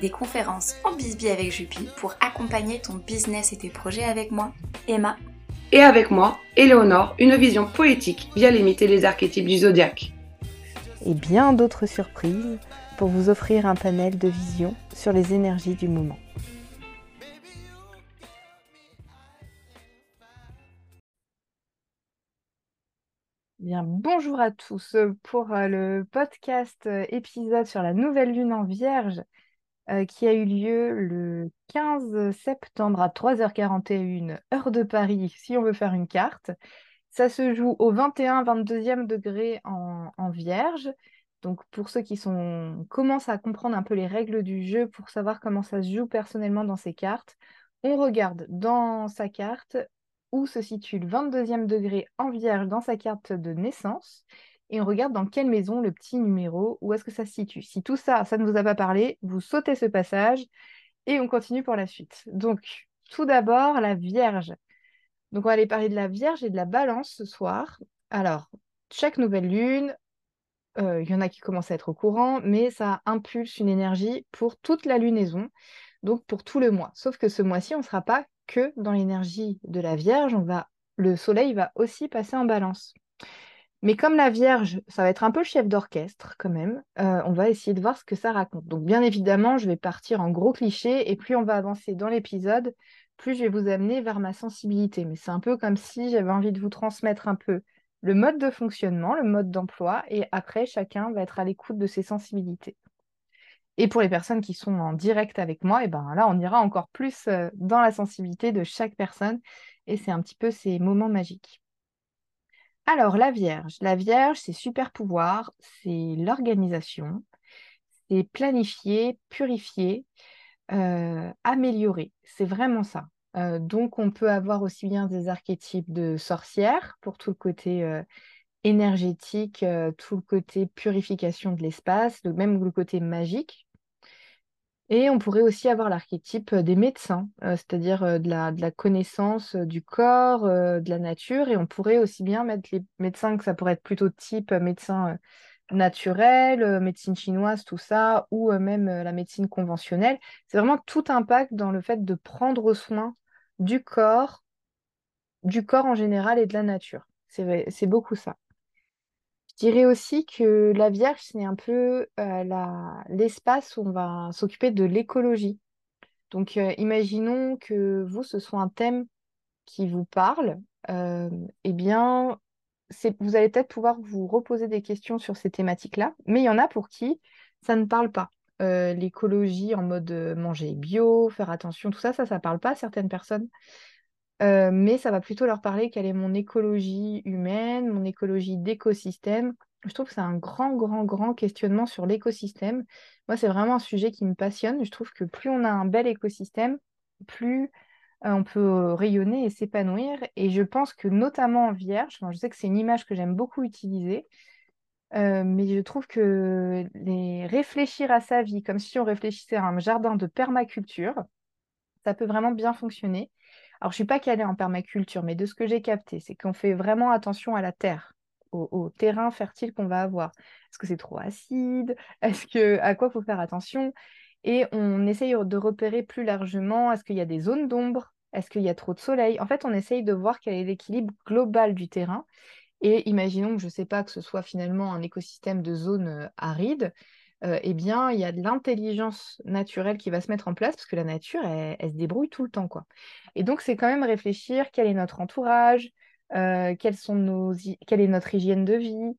Des conférences en bisbee avec Jupi pour accompagner ton business et tes projets avec moi, Emma. Et avec moi, Éléonore, une vision poétique via limiter les archétypes du zodiaque. Et bien d'autres surprises pour vous offrir un panel de vision sur les énergies du moment. Bien, bonjour à tous pour le podcast euh, épisode sur la nouvelle lune en Vierge euh, qui a eu lieu le 15 septembre à 3h41 heure de Paris si on veut faire une carte. Ça se joue au 21-22e degré en, Vierge. Donc pour ceux qui sont commencent à comprendre un peu les règles du jeu pour savoir comment ça se joue personnellement dans ces cartes, on regarde dans sa carte où se situe le 22e degré en vierge dans sa carte de naissance et on regarde dans quelle maison le petit numéro, où est-ce que ça se situe. Si tout ça, ça ne vous a pas parlé, vous sautez ce passage et on continue pour la suite. Donc, tout d'abord, la Vierge. Donc, on va aller parler de la Vierge et de la Balance ce soir. Alors, chaque nouvelle lune, euh, il y en a qui commencent à être au courant, mais ça impulse une énergie pour toute la lunaison, donc pour tout le mois. Sauf que ce mois-ci, on ne sera pas que dans l'énergie de la Vierge, on va, le Soleil va aussi passer en balance. Mais comme la Vierge, ça va être un peu le chef d'orchestre quand même, euh, on va essayer de voir ce que ça raconte. Donc bien évidemment, je vais partir en gros clichés et plus on va avancer dans l'épisode, plus je vais vous amener vers ma sensibilité. Mais c'est un peu comme si j'avais envie de vous transmettre un peu le mode de fonctionnement, le mode d'emploi, et après, chacun va être à l'écoute de ses sensibilités. Et pour les personnes qui sont en direct avec moi, et eh ben là, on ira encore plus euh, dans la sensibilité de chaque personne. Et c'est un petit peu ces moments magiques. Alors, la Vierge. La Vierge, c'est super pouvoir, c'est l'organisation, c'est planifier, purifier, euh, améliorer. C'est vraiment ça. Euh, donc, on peut avoir aussi bien des archétypes de sorcière pour tout le côté énergétique, tout le côté purification de l'espace, même le côté magique, et on pourrait aussi avoir l'archétype des médecins, euh, c'est-à-dire euh, de, la, connaissance euh, du corps, de la nature. Et on pourrait aussi bien mettre les médecins, que ça pourrait être plutôt type médecin naturel, médecine chinoise, tout ça, ou même la médecine conventionnelle. C'est vraiment tout impact dans le fait de prendre soin du corps, du corps en général et de la nature. C'est beaucoup ça. Dirais aussi que la Vierge, c'est un peu euh, l'espace où on va s'occuper de l'écologie. Donc, euh, imaginons que vous, ce soit un thème qui vous parle. Euh, eh bien, vous allez peut-être pouvoir vous reposer des questions sur ces thématiques-là, mais il y en a pour qui ça ne parle pas. l'écologie en mode manger bio, faire attention, tout ça, ça, ça ne parle pas à certaines personnes. Euh, mais ça va plutôt leur parler quelle est mon écologie humaine, mon écologie d'écosystème. Je trouve que c'est un grand, grand, grand questionnement sur l'écosystème. Moi, c'est vraiment un sujet qui me passionne. Je trouve que plus on a un bel écosystème, plus euh, on peut rayonner et s'épanouir. Et je pense que notamment en vierge, je sais que c'est une image que j'aime beaucoup utiliser, euh, mais je trouve que les... réfléchir à sa vie comme si on réfléchissait à un jardin de permaculture, ça peut vraiment bien fonctionner. Alors, je suis pas calée en permaculture, mais de ce que j'ai capté, c'est qu'on fait vraiment attention à la terre, au, terrain fertile qu'on va avoir. Est-ce que c'est trop acide? Est-ce que à quoi faut faire attention? Et on essaye de repérer plus largement, est-ce qu'il y a des zones d'ombre? Est-ce qu'il y a trop de soleil? En fait, on essaye de voir quel est l'équilibre global du terrain. Et imaginons que je ne sais pas que ce soit finalement un écosystème de zones euh, eh bien, il y a de l'intelligence naturelle qui va se mettre en place parce que la nature, elle, se débrouille tout le temps, quoi. Et donc, c'est quand même réfléchir quel est notre entourage, nos, quelle est notre hygiène de vie,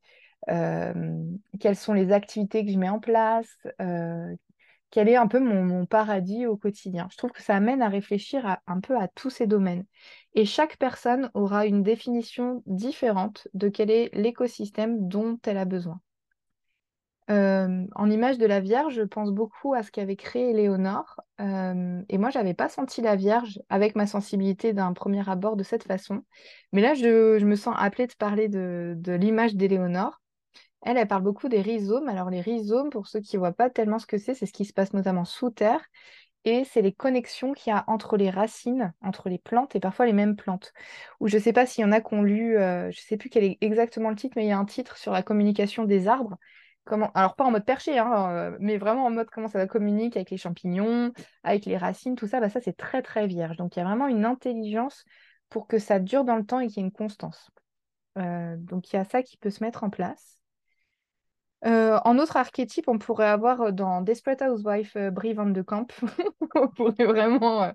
quelles sont les activités que je mets en place, quel est un peu mon, paradis au quotidien. Je trouve que ça amène à réfléchir un peu à tous ces domaines. Et chaque personne aura une définition différente de quel est l'écosystème dont elle a besoin. En image de la Vierge, je pense beaucoup à ce qu'avait créé Léonore. et moi, je n'avais pas senti la Vierge avec ma sensibilité d'un premier abord de cette façon. Mais là, je, me sens appelée de parler de, de l'image d'Éléonore. Elle, elle parle beaucoup des rhizomes. Alors, les rhizomes, pour ceux qui ne voient pas tellement ce que c'est, c'est ce qui se passe notamment sous terre. Et c'est les connexions qu'il y a entre les racines, entre les plantes et parfois les mêmes plantes. Ou je ne sais pas s'il y en a qui ont lu, euh, je ne sais plus quel est exactement le titre, mais il y a un titre sur la communication des arbres. Alors, pas en mode perché, hein, euh, mais vraiment en mode comment ça communique avec les champignons, avec les racines, tout ça. Bah, ça, c'est très, très vierge. Donc, il y a vraiment une intelligence pour que ça dure dans le temps et qu'il y ait une constance. Euh, donc, il y a ça qui peut se mettre en place. Euh, en autre archétype, on pourrait avoir dans Desperate Housewife euh, Brie Van de Camp. on pourrait vraiment,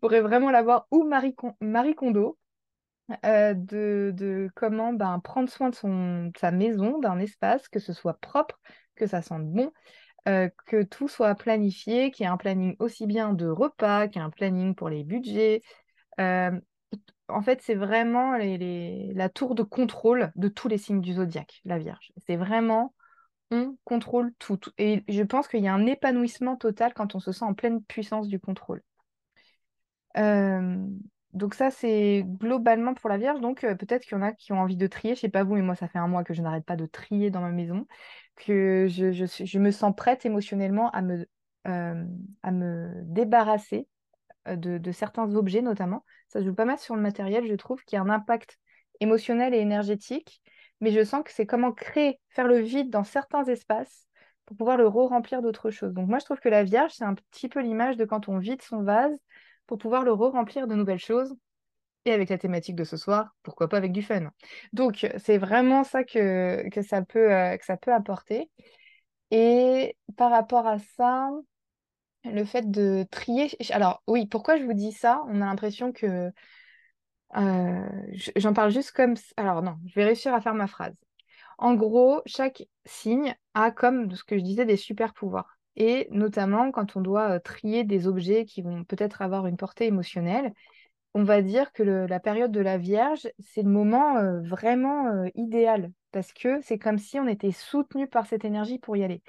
pourrait vraiment l'avoir, ou Marie, Marie Kondo, de, comment ben, prendre soin de, son, sa maison, d'un espace, que ce soit propre, que ça sente bon, que tout soit planifié, qu'il y ait un planning aussi bien de repas, qu'il y ait un planning pour les budgets. en fait, c'est vraiment la tour de contrôle de tous les signes du zodiaque, la Vierge. C'est vraiment on contrôle tout. Et je pense qu'il y a un épanouissement total quand on se sent en pleine puissance du contrôle. Euh, donc ça, c'est globalement pour la Vierge. Donc euh, peut-être qu'il y en a qui ont envie de trier. Je sais pas vous, mais moi, ça fait un mois que je n'arrête pas de trier dans ma maison, que je, me sens prête émotionnellement à me, euh, débarrasser de, de, certains objets notamment. Ça joue pas mal sur le matériel, je trouve, qu'il y a un impact émotionnel et énergétique mais je sens que c'est comment créer, faire le vide dans certains espaces pour pouvoir le re-remplir d'autres choses. Donc moi, je trouve que la Vierge, c'est un petit peu l'image de quand on vide son vase pour pouvoir le re-remplir de nouvelles choses. Et avec la thématique de ce soir, pourquoi pas avec du fun. Donc c'est vraiment ça que, que, ça peut, euh, ça peut apporter. Et par rapport à ça, le fait de trier... Alors oui, pourquoi je vous dis ça? On a l'impression que euh, j'en parle juste comme... Alors non, je vais réussir à faire ma phrase. En gros, chaque signe a, comme ce que je disais, des super pouvoirs. Et notamment, quand on doit trier des objets qui vont peut-être avoir une portée émotionnelle, on va dire que la période de la Vierge, c'est le moment vraiment idéal, parce que c'est comme si on était soutenu par cette énergie pour y aller.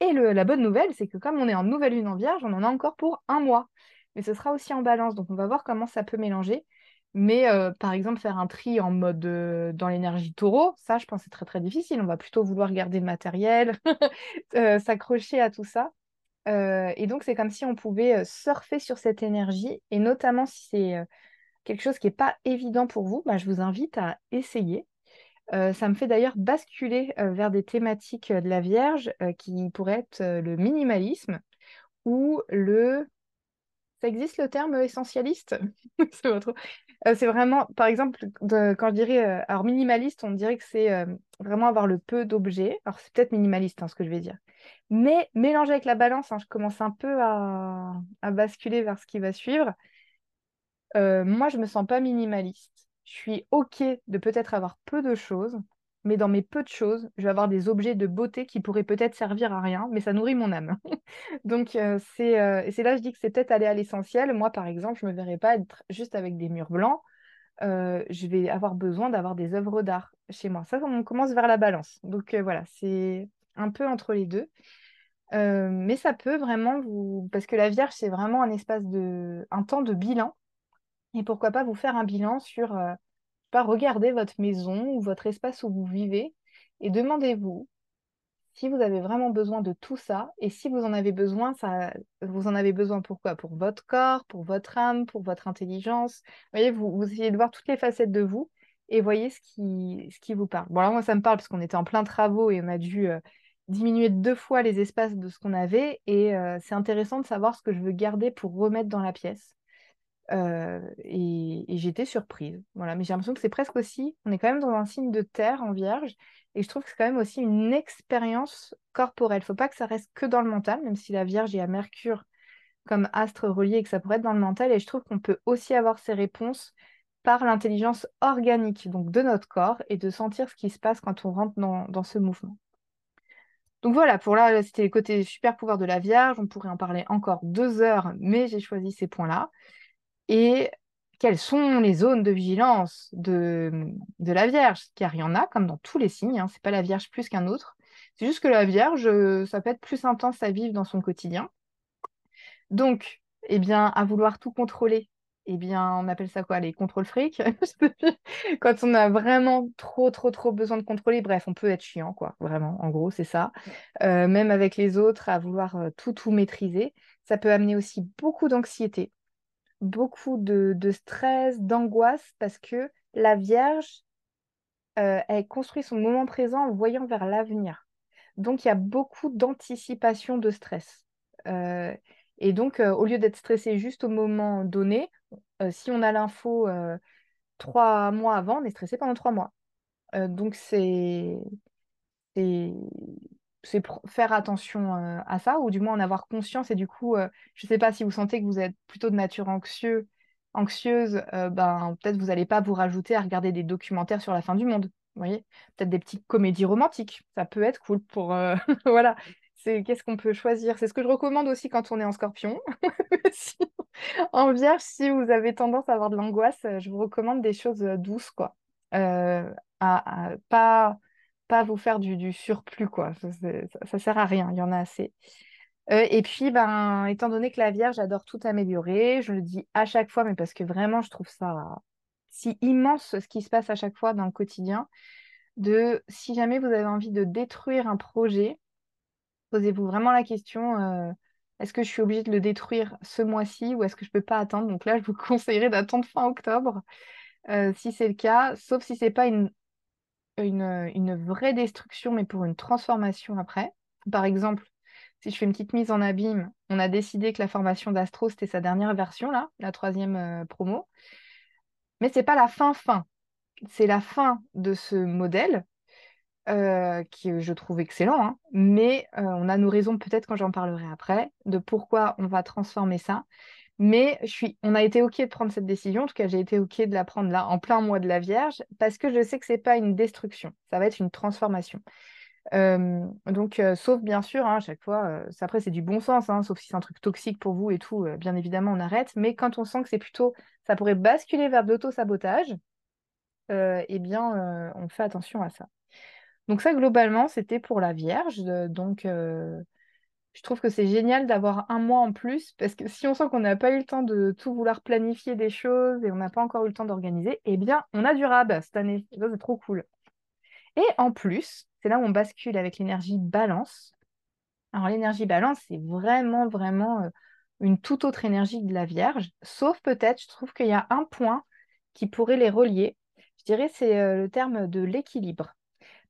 Et la bonne nouvelle, c'est que comme on est en nouvelle lune en Vierge, on en a encore pour un mois. Mais ce sera aussi en balance, donc on va voir comment ça peut mélanger. Mais euh, par exemple, faire un tri en mode euh, dans l'énergie taureau, ça, je pense, c'est très très difficile. On va plutôt vouloir garder le matériel, euh, s'accrocher à tout ça. et donc, c'est comme si on pouvait surfer sur cette énergie. Et notamment, si c'est quelque chose qui n'est pas évident pour vous, bah, je vous invite à essayer. ça me fait d'ailleurs basculer vers des thématiques de la Vierge qui pourraient être le minimalisme ou le ça existe le terme essentialiste? euh, C'est vraiment, par exemple, quand je dirais, euh, alors minimaliste, on dirait que c'est euh, vraiment avoir le peu d'objets. Alors c'est peut-être minimaliste hein, ce que je vais dire. Mais mélangé avec la balance, hein, je commence un peu à, basculer vers ce qui va suivre. moi, je me sens pas minimaliste. Je suis OK de peut-être avoir peu de choses, mais dans mes peu de choses, je vais avoir des objets de beauté qui pourraient peut-être servir à rien, mais ça nourrit mon âme. Donc, euh, c'est euh, c'est là que je dis que c'est peut-être aller à l'essentiel. Moi, par exemple, je ne me verrais pas être juste avec des murs blancs. Euh, je vais avoir besoin d'avoir des œuvres d'art chez moi. Ça, on commence vers la balance. Donc, voilà, c'est un peu entre les deux. mais ça peut vraiment vous... Parce que la Vierge, c'est vraiment un espace de... un temps de bilan. Et pourquoi pas vous faire un bilan sur regardez votre maison ou votre espace où vous vivez et demandez-vous si vous avez vraiment besoin de tout ça et si vous en avez besoin, ça, vous en avez besoin pourquoi Pour votre corps, pour votre âme, pour votre intelligence? Vous voyez, vous, essayez de voir toutes les facettes de vous et voyez ce qui, ce qui vous parle. Bon, moi, ça me parle parce qu'on était en plein travaux et on a dû euh, diminuer deux fois les espaces de ce qu'on avait et euh, c'est intéressant de savoir ce que je veux garder pour remettre dans la pièce. Et, j'étais surprise. Voilà. Mais j'ai l'impression que c'est presque aussi, on est quand même dans un signe de terre en vierge, et je trouve que c'est quand même aussi une expérience corporelle. Il ne faut pas que ça reste que dans le mental, même si la vierge est à Mercure comme astre relié et que ça pourrait être dans le mental. Et je trouve qu'on peut aussi avoir ces réponses par l'intelligence organique, donc de notre corps, et de sentir ce qui se passe quand on rentre dans, ce mouvement. Donc voilà, pour là, c'était les côtés super pouvoirs de la Vierge. On pourrait en parler encore deux heures, mais j'ai choisi ces points-là. Et quelles sont les zones de vigilance de, la Vierge? Car il y en a, comme dans tous les signes, hein, ce n'est pas la Vierge plus qu'un autre. C'est juste que la Vierge, ça peut être plus intense à vivre dans son quotidien. Donc, eh bien, à vouloir tout contrôler, eh bien, on appelle ça quoi Les contrôles fric? Quand on a vraiment trop, trop, trop besoin de contrôler, bref, on peut être chiant, quoi. Vraiment, en gros, c'est ça. Euh, même avec les autres, à vouloir euh, tout, tout maîtriser, ça peut amener aussi beaucoup d'anxiété, beaucoup de, stress, d'angoisse, parce que la Vierge, euh, elle construit son moment présent en voyant vers l'avenir. Donc, il y a beaucoup d'anticipation de stress. Et donc, euh, au lieu d'être stressé juste au moment donné, euh, si on a l'info euh, trois mois avant, on est stressé pendant trois mois. donc, c'est faire attention à ça, ou du moins en avoir conscience. Et du coup, je ne sais pas si vous sentez que vous êtes plutôt de nature anxieux, anxieuse, ben, peut-être vous n'allez pas vous rajouter à regarder des documentaires sur la fin du monde. Vous voyez Peut-être des petites comédies romantiques. Ça peut être cool pour... voilà qu'est-ce qu'on peut choisir? C'est ce que je recommande aussi quand on est en scorpion. en vierge, si vous avez tendance à avoir de l'angoisse, euh, je vous recommande des choses euh, douces, quoi. Euh, à, pas, pas vous faire du, surplus, quoi. Ça, ça, sert à rien, il y en a assez. et puis, ben, étant donné que la Vierge adore tout améliorer, je le dis à chaque fois, mais parce que vraiment, je trouve ça si immense ce qui se passe à chaque fois dans le quotidien, de si jamais vous avez envie de détruire un projet, Posez-vous vraiment la question, euh, est-ce que je suis obligée de le détruire ce mois-ci ou est-ce que je ne peux pas attendre? Donc là, je vous conseillerais d'attendre fin octobre, euh, si c'est le cas, sauf si ce n'est pas une, une, vraie destruction, mais pour une transformation après. Par exemple, si je fais une petite mise en abîme, on a décidé que la formation d'Astro, c'était sa dernière version, là, la troisième euh, promo. Mais ce n'est pas la fin-fin. C'est la fin de ce modèle euh, qui je trouve excellent, hein. mais euh, on a nos raisons peut-être quand j'en parlerai après, de pourquoi on va transformer ça. Mais on a été OK de prendre cette décision, en tout cas j'ai été OK de la prendre là en plein mois de la Vierge, parce que je sais que ce n'est pas une destruction, ça va être une transformation. Euh, donc, sauf bien sûr, hein, à chaque fois, après c'est du bon sens, hein, sauf si c'est un truc toxique pour vous et tout, bien évidemment on arrête, mais quand on sent que c'est plutôt, ça pourrait basculer vers de l'auto-sabotage, eh bien on fait attention à ça. Donc ça, globalement, c'était pour la Vierge. donc, euh, je trouve que c'est génial d'avoir un mois en plus, parce que si on sent qu'on n'a pas eu le temps de tout vouloir planifier des choses et on n'a pas encore eu le temps d'organiser, eh bien, on a du rab cette année. Ça, c'est trop cool. Et en plus, c'est là où on bascule avec l'énergie balance. Alors, l'énergie balance, c'est vraiment, vraiment euh, une toute autre énergie de la Vierge, sauf peut-être, je trouve qu'il y a un point qui pourrait les relier. Je dirais, c'est euh, le terme de l'équilibre.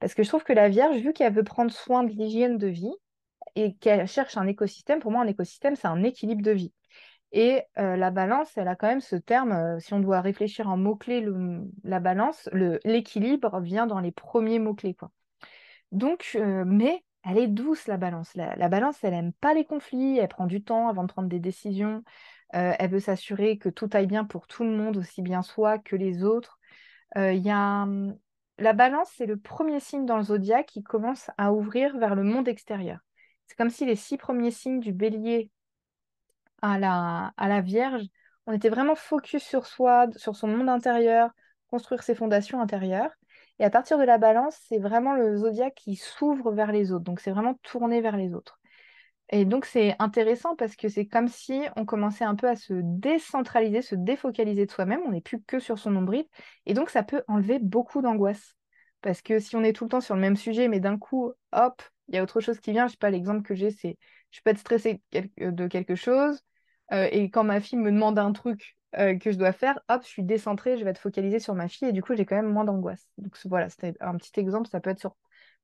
Parce que je trouve que la Vierge, vu qu'elle veut prendre soin de l'hygiène de vie et qu'elle cherche un écosystème, pour moi, un écosystème, c'est un équilibre de vie. Et euh, la balance, elle a quand même ce terme, euh, si on doit réfléchir en mots-clés, la balance, l'équilibre vient dans les premiers mots-clés. Donc, euh, mais elle est douce, la balance. La, balance, elle n'aime pas les conflits, elle prend du temps avant de prendre des décisions, elle veut s'assurer que tout aille bien pour tout le monde, aussi bien soi que les autres. Y a la balance, c'est le premier signe dans le zodiaque qui commence à ouvrir vers le monde extérieur. C'est comme si les six premiers signes du bélier à la, Vierge, on était vraiment focus sur soi, sur son monde intérieur, construire ses fondations intérieures. Et à partir de la balance, c'est vraiment le zodiaque qui s'ouvre vers les autres. Donc c'est vraiment tourné vers les autres. Et donc c'est intéressant parce que c'est comme si on commençait un peu à se décentraliser, se défocaliser de soi-même, on n'est plus que sur son nombril, et donc ça peut enlever beaucoup d'angoisse. Parce que si on est tout le temps sur le même sujet, mais d'un coup, hop, il y a autre chose qui vient, je sais pas, l'exemple que j'ai, c'est je peux être stressée de quelque chose, euh, et quand ma fille me demande un truc euh, que je dois faire, hop, je suis décentrée, je vais être focalisée sur ma fille, et du coup, j'ai quand même moins d'angoisse. Donc voilà, c'était un petit exemple, ça peut être sur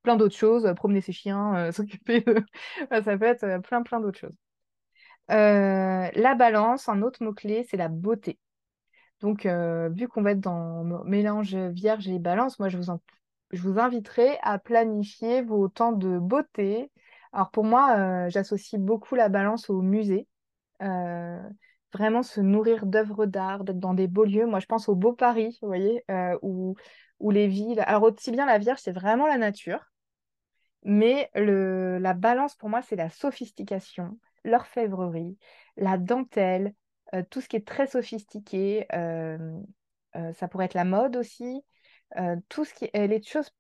plein d'autres choses, euh, promener ses chiens, s'occuper de... ça peut être plein, plein d'autres choses. la balance, un autre mot-clé, c'est la beauté. Donc, vu qu'on va être dans mélange vierge et balance, moi, je vous, je vous inviterai à planifier vos temps de beauté. Alors, pour moi, euh, j'associe beaucoup la balance au musée. Euh, vraiment se nourrir d'œuvres d'art, d'être dans des beaux lieux. Moi, je pense au Beau Paris, vous voyez, où, où les villes. Alors, aussi bien la Vierge, c'est vraiment la nature. Mais le, la balance, pour moi, c'est la sophistication, l'orfèvrerie, la dentelle, euh, tout ce qui est très sophistiqué. Euh, euh, ça pourrait être la mode aussi. Tout ce qui est les choses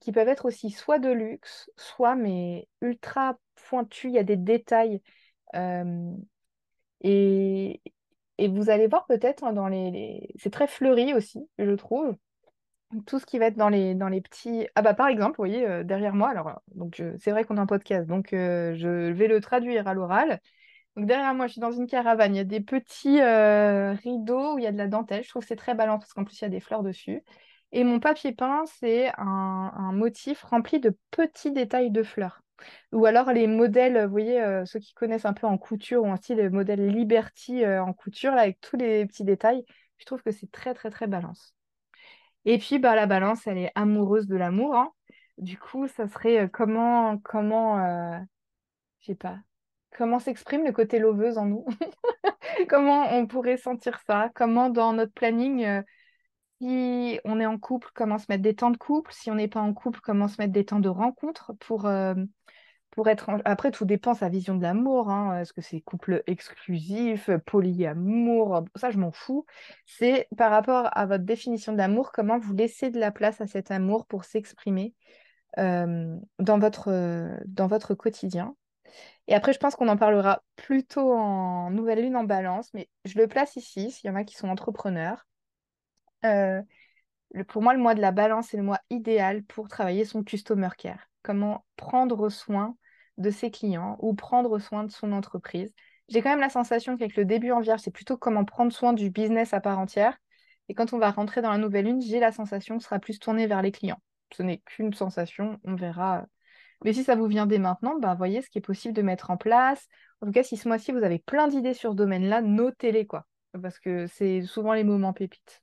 qui peuvent être aussi soit de luxe, soit mais ultra pointues. Il y a des détails. et, et vous allez voir peut-être hein, dans les... C'est très fleuri aussi, je trouve tout ce qui va être dans les, dans les petits. Ah bah par exemple, vous voyez, euh, derrière moi, alors donc c'est vrai qu'on a un podcast, donc euh, je vais le traduire à l'oral. Donc derrière moi, je suis dans une caravane, il y a des petits euh, rideaux où il y a de la dentelle. Je trouve que c'est très ballant parce qu'en plus il y a des fleurs dessus. Et mon papier peint, c'est un, motif rempli de petits détails de fleurs. Ou alors les modèles, vous voyez, ceux qui connaissent un peu en couture ou un style modèle Liberty en couture, là, avec tous les petits détails, je trouve que c'est très très très balance. Et puis, bah, la balance, elle est amoureuse de l'amour. hein. Du coup, ça serait euh, comment, comment, euh, je sais pas, comment s'exprime le côté loveuse en nous? Comment on pourrait sentir ça? Comment dans notre planning, euh, si on est en couple, comment se mettre des temps de couple? Si on n'est pas en couple, comment se mettre des temps de rencontre pour, pour être Après, tout dépend sa vision de l'amour. Hein. Est-ce que c'est couple exclusif, polyamour? Ça, je m'en fous. C'est par rapport à votre définition de l'amour, comment vous laissez de la place à cet amour pour s'exprimer euh, dans, votre, euh, dans votre quotidien. Et après, je pense qu'on en parlera plutôt en nouvelle lune en balance, mais je le place ici, s'il y en a qui sont entrepreneurs. Euh, pour moi, le mois de la balance est le mois idéal pour travailler son customer care. Comment prendre soin de ses clients ou prendre soin de son entreprise. J'ai quand même la sensation qu'avec le début en vierge, c'est plutôt comment prendre soin du business à part entière. Et quand on va rentrer dans la nouvelle lune, j'ai la sensation que sera plus tourné vers les clients. Ce n'est qu'une sensation, on verra. Mais si ça vous vient dès maintenant, bah, voyez ce qui est possible de mettre en place. En tout cas, si ce mois-ci, vous avez plein d'idées sur ce domaine-là, notez-les, quoi. Parce que c'est souvent les moments pépites.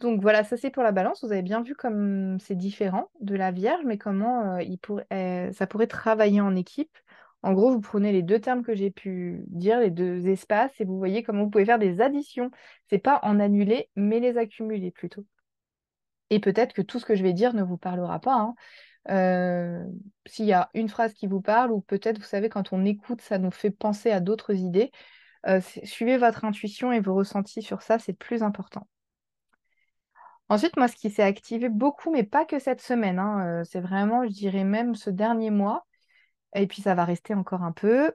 Donc voilà, ça c'est pour la balance. Vous avez bien vu comme c'est différent de la Vierge, mais comment euh, euh, ça pourrait travailler en équipe. En gros, vous prenez les deux termes que j'ai pu dire, les deux espaces, et vous voyez comment vous pouvez faire des additions. C'est pas en annuler, mais les accumuler plutôt. Et peut-être que tout ce que je vais dire ne vous parlera pas. Hein. Euh, s'il y a une phrase qui vous parle, ou peut-être, vous savez, quand on écoute, ça nous fait penser à d'autres idées. suivez votre intuition et vos ressentis sur ça, c'est plus important. Ensuite, moi, ce qui s'est activé beaucoup, mais pas que cette semaine, hein, euh, c'est vraiment, je dirais même ce dernier mois, et puis ça va rester encore un peu.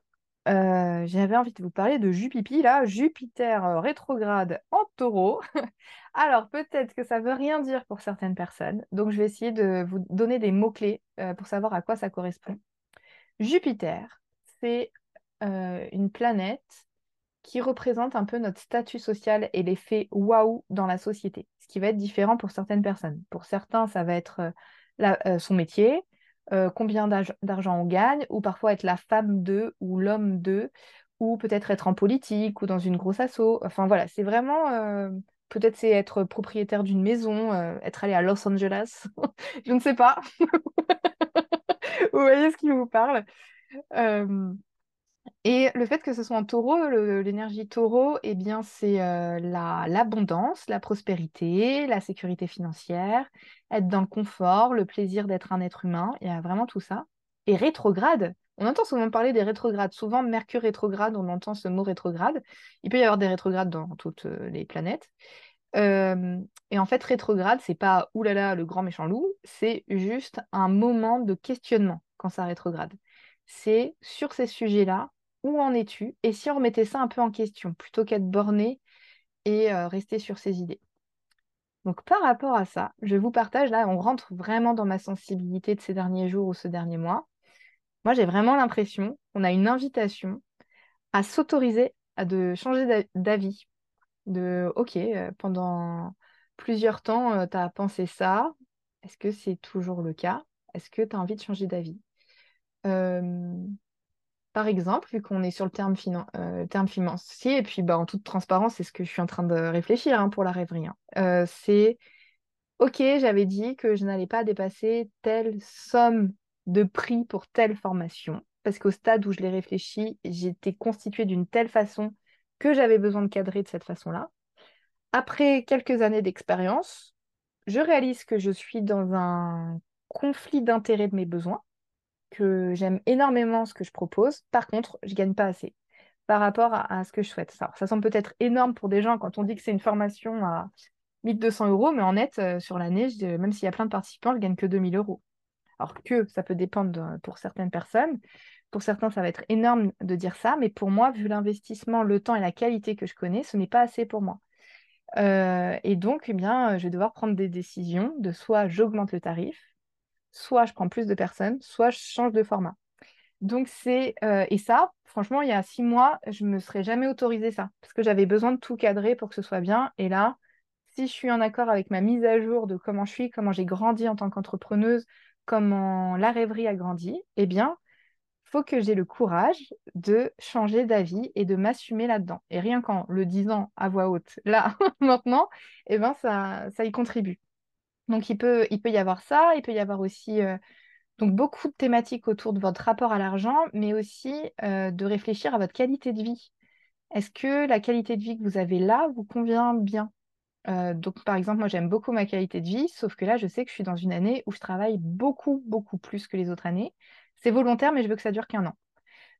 Euh, j'avais envie de vous parler de Jupipi, là, Jupiter euh, rétrograde en taureau. Alors, peut-être que ça veut rien dire pour certaines personnes, donc je vais essayer de vous donner des mots-clés pour savoir à quoi ça correspond. Jupiter, c'est une planète qui représente un peu notre statut social et l'effet waouh dans la société, ce qui va être différent pour certaines personnes. Pour certains, ça va être euh, euh, son métier, euh, combien d'argent on gagne, ou parfois être la femme de ou l'homme de, ou peut-être être en politique ou dans une grosse asso. Enfin voilà, c'est vraiment, peut-être c'est être propriétaire d'une maison, être allé à Los Angeles, je ne sais pas. vous voyez ce qui vous parle. Et le fait que ce soit en taureau, l'énergie taureau, eh bien, c'est euh, l'abondance, la, prospérité, la sécurité financière, être dans le confort, le plaisir d'être un être humain. Il y a vraiment tout ça. Et rétrograde, on entend souvent parler des rétrogrades. Souvent, Mercure rétrograde, on entend ce mot rétrograde. Il peut y avoir des rétrogrades dans toutes euh, les planètes. Euh, et en fait, rétrograde, c'est pas oulala le grand méchant loup, c'est juste un moment de questionnement quand ça rétrograde. C'est sur ces sujets-là, où en es-tu? Et si on remettait ça un peu en question, plutôt qu'être borné et euh, rester sur ses idées. Donc par rapport à ça, je vous partage, là, on rentre vraiment dans ma sensibilité de ces derniers jours ou ce dernier mois. Moi, j'ai vraiment l'impression qu'on a une invitation à s'autoriser à changer d'avis. De, OK, euh, pendant plusieurs temps, euh, tu as pensé ça. Est-ce que c'est toujours le cas? Est-ce que tu as envie de changer d'avis par exemple, vu qu'on est sur le terme, euh, financier, et puis bah, en toute transparence, c'est ce que je suis en train de réfléchir hein, pour la rêverie. Hein. Euh, c'est OK, j'avais dit que je n'allais pas dépasser telle somme de prix pour telle formation, parce qu'au stade où je l'ai réfléchi, j'étais constituée d'une telle façon que j'avais besoin de cadrer de cette façon-là. Après quelques années d'expérience, je réalise que je suis dans un conflit d'intérêt de mes besoins, que j'aime énormément ce que je propose. Par contre, je ne gagne pas assez par rapport à, ce que je souhaite. Ça, semble peut-être énorme pour des gens quand on dit que c'est une formation à 1200 euros, mais en net, euh, sur l'année, même s'il y a plein de participants, je gagne que 2000 euros. Alors que ça peut dépendre pour certaines personnes. Pour certains, ça va être énorme de dire ça, mais pour moi, vu l'investissement, le temps et la qualité que je connais, ce n'est pas assez pour moi. Euh, et donc, eh bien, je vais devoir prendre des décisions de soit j'augmente le tarif, soit je prends plus de personnes, soit je change de format. Donc, c'est. Euh, et ça, franchement, il y a six mois, je ne me serais jamais autorisé ça, parce que j'avais besoin de tout cadrer pour que ce soit bien. Et là, si je suis en accord avec ma mise à jour de comment je suis, comment j'ai grandi en tant qu'entrepreneuse, comment la rêverie a grandi, eh bien, faut que j'ai le courage de changer d'avis et de m'assumer là-dedans. Et rien qu'en le disant à voix haute, là, maintenant, eh ben, ça, ça y contribue. Donc, il peut, il peut y avoir ça, il peut y avoir aussi euh, donc, beaucoup de thématiques autour de votre rapport à l'argent, mais aussi euh, de réfléchir à votre qualité de vie. Est-ce que la qualité de vie que vous avez là vous convient bien? Euh, donc, par exemple, moi, j'aime beaucoup ma qualité de vie, sauf que là, je sais que je suis dans une année où je travaille beaucoup, beaucoup plus que les autres années. C'est volontaire, mais je veux que ça dure qu'un an.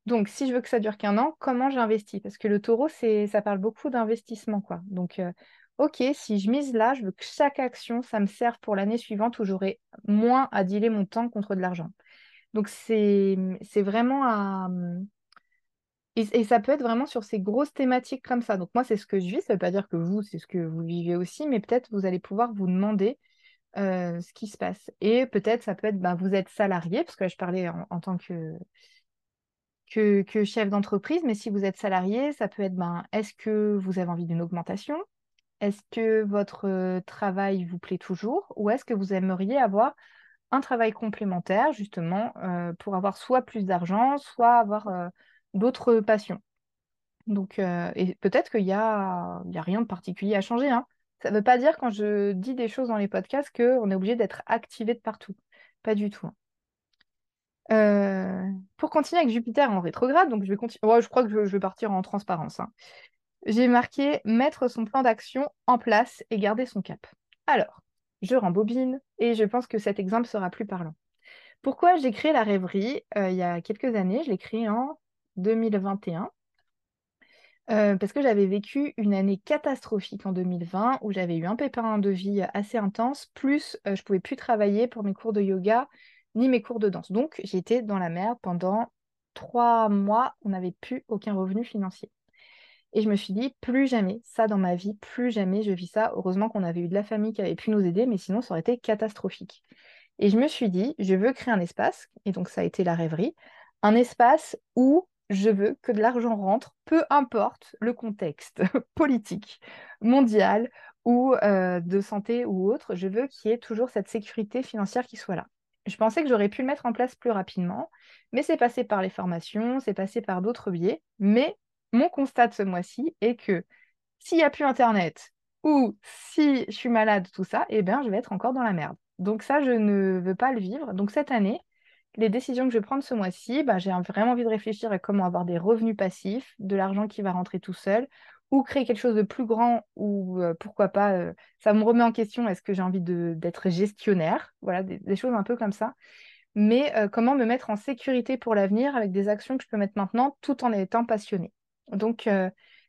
Donc, si je veux que ça dure qu'un an, comment j'investis? Parce que le taureau, ça parle beaucoup d'investissement, quoi. Donc, ok, si je mise là, je veux que chaque action, ça me serve pour l'année suivante où j'aurai moins à dealer mon temps contre de l'argent. Donc, c'est, c'est vraiment à, et, ça peut être vraiment sur ces grosses thématiques comme ça. Donc moi, c'est ce que je vis. Ça ne veut pas dire que vous, c'est ce que vous vivez aussi, mais peut-être vous allez pouvoir vous demander ce qui se passe. Et peut-être ça peut être, ben, vous êtes salarié, parce que je parlais en, tant que, que, chef d'entreprise, mais si vous êtes salarié, ça peut être, ben, est-ce que vous avez envie d'une augmentation? Est-ce que votre travail vous plaît toujours Ou est-ce que vous aimeriez avoir un travail complémentaire, justement, pour avoir soit plus d'argent, soit avoir d'autres passions? Donc, et peut-être qu'il n'y a, a rien de particulier à changer. Hein. Ça ne veut pas dire quand je dis des choses dans les podcasts qu'on est obligé d'être activé de partout. Pas du tout. Hein. Pour continuer avec Jupiter en rétrograde, donc je vais continuer. je crois que je, vais partir en transparence. Hein. J'ai marqué mettre son plan d'action en place et garder son cap. Alors, je rembobine et je pense que cet exemple sera plus parlant. Pourquoi j'ai créé la rêverie euh, il y a quelques années Je l'ai créé en 2021. Euh, parce que j'avais vécu une année catastrophique en 2020 où j'avais eu un pépin de vie assez intense, plus euh, je pouvais plus travailler pour mes cours de yoga ni mes cours de danse. Donc j'étais dans la merde pendant trois mois, on n'avait plus aucun revenu financier. Et je me suis dit, plus jamais ça dans ma vie, plus jamais je vis ça. Heureusement qu'on avait eu de la famille qui avait pu nous aider, mais sinon ça aurait été catastrophique. Et je me suis dit, je veux créer un espace, et donc ça a été la rêverie, un espace où je veux que de l'argent rentre, peu importe le contexte politique, mondial ou euh, de santé ou autre, je veux qu'il y ait toujours cette sécurité financière qui soit là. Je pensais que j'aurais pu le mettre en place plus rapidement, mais c'est passé par les formations, c'est passé par d'autres biais. Mais mon constat ce mois-ci est que s'il n'y a plus Internet ou si je suis malade, tout ça, eh bien, je vais être encore dans la merde. Donc ça, je ne veux pas le vivre. Donc cette année, les décisions que je vais prendre ce mois-ci, bah, j'ai vraiment envie de réfléchir à comment avoir des revenus passifs, de l'argent qui va rentrer tout seul, ou créer quelque chose de plus grand, ou euh, pourquoi pas, euh, ça me remet en question, est-ce que j'ai envie d'être gestionnaire? Voilà, des, choses un peu comme ça. Mais euh, comment me mettre en sécurité pour l'avenir avec des actions que je peux mettre maintenant tout en étant passionnée. Donc,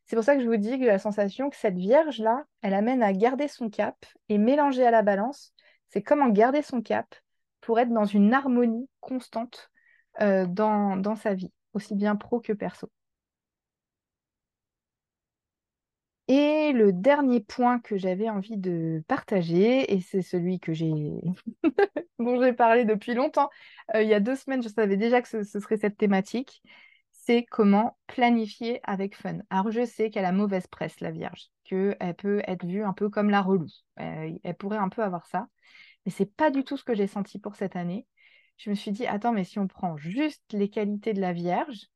c'est pour ça que je vous dis que la sensation que cette vierge-là, elle amène à garder son cap et mélanger à la balance, c'est comment garder son cap pour être dans une harmonie constante euh, dans, sa vie, aussi bien pro que perso. Et le dernier point que j'avais envie de partager, et c'est celui que j'ai dont j'ai parlé depuis longtemps, euh, il y a deux semaines, je savais déjà que ce, serait cette thématique, c'est comment planifier avec fun. Alors je sais qu'elle a mauvaise presse, la Vierge, qu'elle peut être vue un peu comme la relou. Elle pourrait un peu avoir ça. Mais c'est pas du tout ce que j'ai senti pour cette année. Je me suis dit, attends, mais si on prend juste les qualités de la Vierge,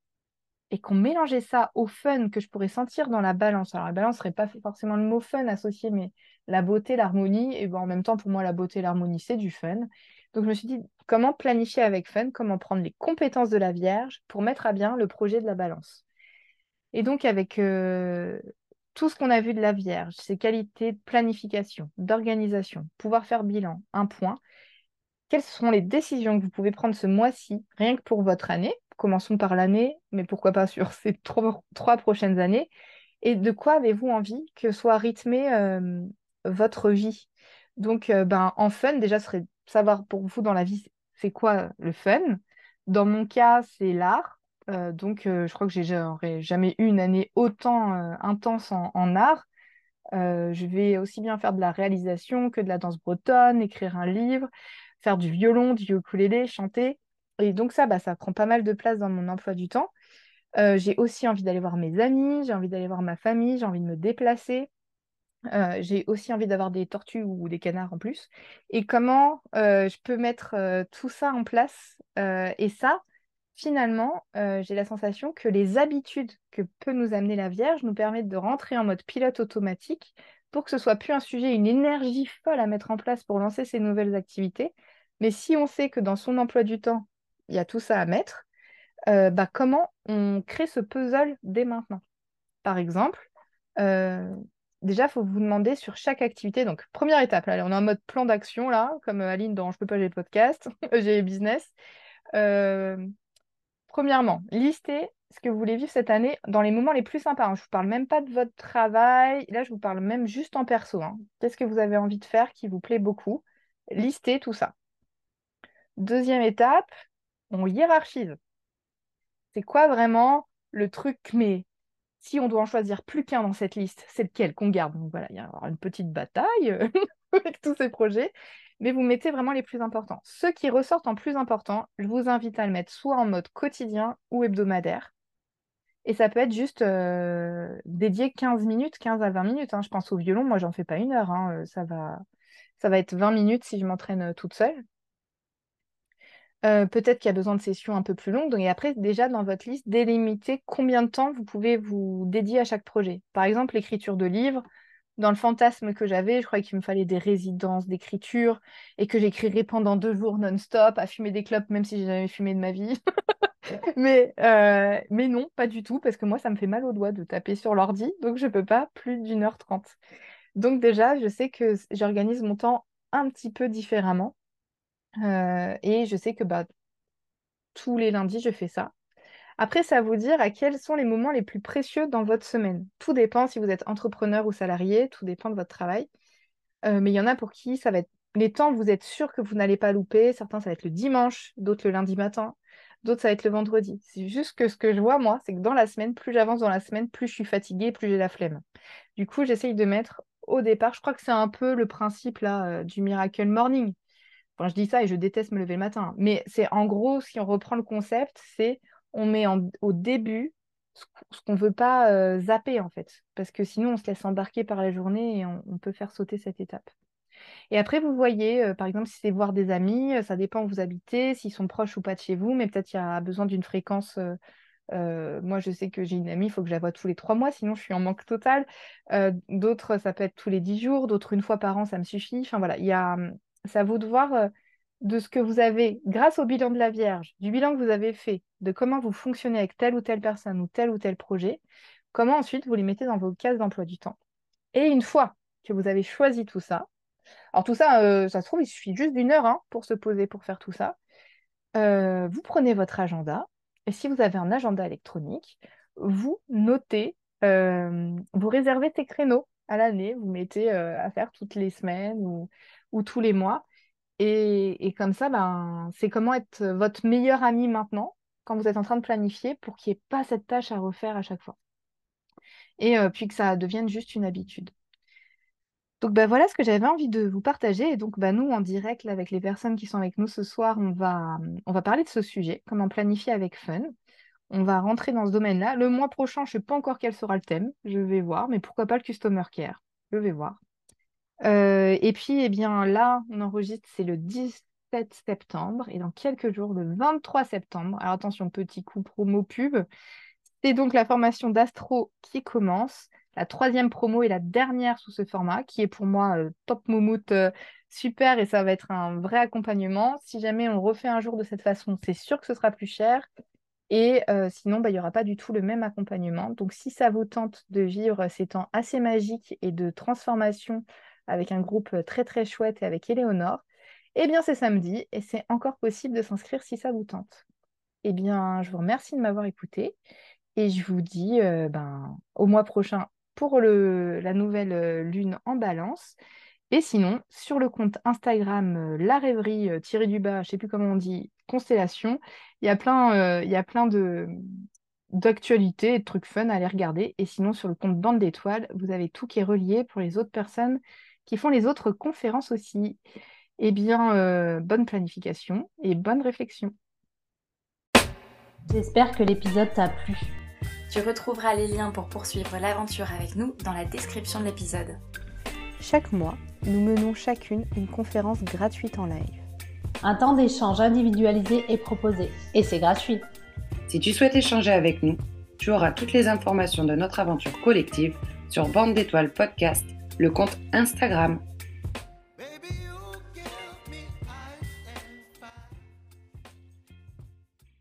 et qu'on mélangeait ça au fun que je pourrais sentir dans la balance. Alors la balance serait pas forcément le mot fun associé, mais la beauté, l'harmonie, et ben, en même temps pour moi la beauté l'harmonie c'est du fun. Donc je me suis dit comment planifier avec fun, comment prendre les compétences de la Vierge pour mettre à bien le projet de la balance? Et donc avec euh, tout ce qu'on a vu de la Vierge, ses qualités de planification, d'organisation, pouvoir faire bilan, un point, quelles sont les décisions que vous pouvez prendre ce mois-ci, rien que pour votre année Commençons par l'année, mais pourquoi pas sur ces trois, prochaines années. Et de quoi avez-vous envie que soit rythmée euh, votre vie? Donc, euh, ben, en fun, déjà, ce serait savoir pour vous dans la vie, c'est quoi le fun? Dans mon cas, c'est l'art. Euh, donc, je crois que j'ai jamais eu une année autant intense en, en art. je vais aussi bien faire de la réalisation que de la danse bretonne, écrire un livre faire du violon, du ukulélé, chanter. Et donc ça, bah, ça prend pas mal de place dans mon emploi du temps. Euh, j'ai aussi envie d'aller voir mes amis, j'ai envie d'aller voir ma famille, j'ai envie de me déplacer. Euh, j'ai aussi envie d'avoir des tortues ou des canards en plus. Et comment euh, je peux mettre tout ça en place Et ça, finalement, j'ai la sensation que les habitudes que peut nous amener la Vierge nous permettent de rentrer en mode pilote automatique pour que ce soit plus un sujet, une énergie folle à mettre en place pour lancer ces nouvelles activités. Mais si on sait que dans son emploi du temps, il y a tout ça à mettre, euh, bah, comment on crée ce puzzle dès maintenant? Par exemple, euh, déjà, il faut vous demander sur chaque activité. Donc, première étape, là, on est en mode plan d'action, là, comme Aline dans Je peux pas, j'ai podcast, j'ai business. Euh, premièrement, listez ce que vous voulez vivre cette année dans les moments les plus sympas. Hein. Je ne vous parle même pas de votre travail. Là, je vous parle même juste en perso. Hein. Qu'est-ce que vous avez envie de faire qui vous plaît beaucoup? Listez tout ça. Deuxième étape, on hiérarchise. C'est quoi vraiment le truc Mais si on doit en choisir plus qu'un dans cette liste, c'est lequel qu'on garde? Donc voilà, il y a une petite bataille avec tous ces projets mais vous mettez vraiment les plus importants. Ceux qui ressortent en plus important, je vous invite à le mettre soit en mode quotidien ou hebdomadaire. Et ça peut être juste euh, dédié 15 minutes, 15 à 20 minutes. Hein. Je pense au violon, moi j'en fais pas une heure. Hein. Euh, ça, va, être 20 minutes si je m'entraîne euh, toute seule. Peut-être qu'il y a besoin de sessions un peu plus longues. Et après, déjà dans votre liste, délimitez combien de temps vous pouvez vous dédier à chaque projet. Par exemple, l'écriture de livres. Dans le fantasme que j'avais, je croyais qu'il me fallait des résidences d'écriture et que j'écrirais pendant deux jours non-stop à fumer des clopes, même si j'ai jamais fumé de ma vie. mais, euh, mais non, pas du tout, parce que moi, ça me fait mal aux doigts de taper sur l'ordi, donc je peux pas plus d'une heure trente. Donc déjà, je sais que j'organise mon temps un petit peu différemment. Euh, et je sais que bah, tous les lundis, je fais ça. Après, à vous dire à quels sont les moments les plus précieux dans votre semaine. Tout dépend si vous êtes entrepreneur ou salarié, tout dépend de votre travail. Euh, mais il y en a pour qui ça va être les temps, vous êtes sûr que vous n'allez pas louper. Certains, ça va être le dimanche, d'autres le lundi matin. D'autres, ça va être le vendredi. C'est juste que ce que je vois, moi, c'est que dans la semaine, plus j'avance dans la semaine, plus je suis fatiguée, plus j'ai la flemme. Du coup, j'essaye de mettre au départ, je crois que c'est un peu le principe euh, du Miracle Morning. Je dis ça et je déteste me lever le matin. Mais c'est en gros, si on reprend le concept, c'est on met au début ce qu'on ne veut pas euh, zapper en fait. Parce que sinon, on se laisse embarquer par la journée et on peut faire sauter cette étape. Et après, vous voyez, euh, par exemple, si c'est voir des amis, euh, ça dépend où vous habitez, s'ils sont proches ou pas de chez vous, mais peut-être il y a besoin d'une fréquence. Moi, je sais que j'ai une amie, il faut que je la voie tous les trois mois, sinon je suis en manque total. d'autres, ça peut être tous les dix jours, d'autres une fois par an, ça me suffit. Enfin voilà, il y a, c'est à vous de voir de ce que vous avez, grâce au bilan de la Vierge, du bilan que vous avez fait, de comment vous fonctionnez avec telle ou telle personne ou tel ou tel projet, comment ensuite vous les mettez dans vos cases d'emploi du temps. Et une fois que vous avez choisi tout ça, alors tout ça, euh, ça se trouve, il suffit juste d'une heure hein, pour se poser, pour faire tout ça. Euh, vous prenez votre agenda, et si vous avez un agenda électronique, vous notez, euh, vous réservez tes créneaux à l'année, vous mettez à faire toutes les semaines ou, tous les mois. Et, comme ça, ben, c'est comment être votre meilleur ami maintenant, quand vous êtes en train de planifier, pour qu'il n'y ait pas cette tâche à refaire à chaque fois. Et puis que ça devienne juste une habitude. Donc bah, voilà ce que j'avais envie de vous partager. Et donc bah, nous, en direct, avec les personnes qui sont avec nous ce soir, on va, on va parler de ce sujet, comment planifier avec fun. On va rentrer dans ce domaine-là. Le mois prochain, je ne sais pas encore quel sera le thème, je vais voir, mais pourquoi pas le Customer Care, je vais voir. Euh, et puis, eh bien, là, on enregistre, c'est le 17 septembre, et dans quelques jours, le 23 septembre, alors attention, petit coup promo pub, C'est donc la formation d'astro qui commence. La troisième promo et la dernière sous ce format, qui est pour moi euh, top moumoute, euh, super, et ça va être un vrai accompagnement. Si jamais on refait un jour de cette façon, c'est sûr que ce sera plus cher. Et sinon, bah, il n'y aura pas du tout le même accompagnement. Donc, si ça vous tente de vivre ces temps assez magiques et de transformation avec un groupe très très chouette et avec Éléonore, eh bien, c'est samedi et c'est encore possible de s'inscrire si ça vous tente. Eh bien, je vous remercie de m'avoir écouté et je vous dis ben, au mois prochain pour la nouvelle euh, lune en balance. Et sinon, sur le compte Instagram euh, La Rêverie euh, tiré du bas, je ne sais plus comment on dit, Constellation, il y a plein, plein d'actualités et de trucs fun à aller regarder. Et sinon, sur le compte Bande d'étoiles, vous avez tout qui est relié pour les autres personnes qui font les autres conférences aussi. Eh bien, bonne planification et bonne réflexion. J'espère que l'épisode t'a plu. Tu retrouveras les liens pour poursuivre l'aventure avec nous dans la description de l'épisode. Chaque mois, nous menons chacune une conférence gratuite en live. Un temps d'échange individualisé est proposé et c'est gratuit. Si tu souhaites échanger avec nous, tu auras toutes les informations de notre aventure collective sur Bande d'étoiles podcast, le compte Instagram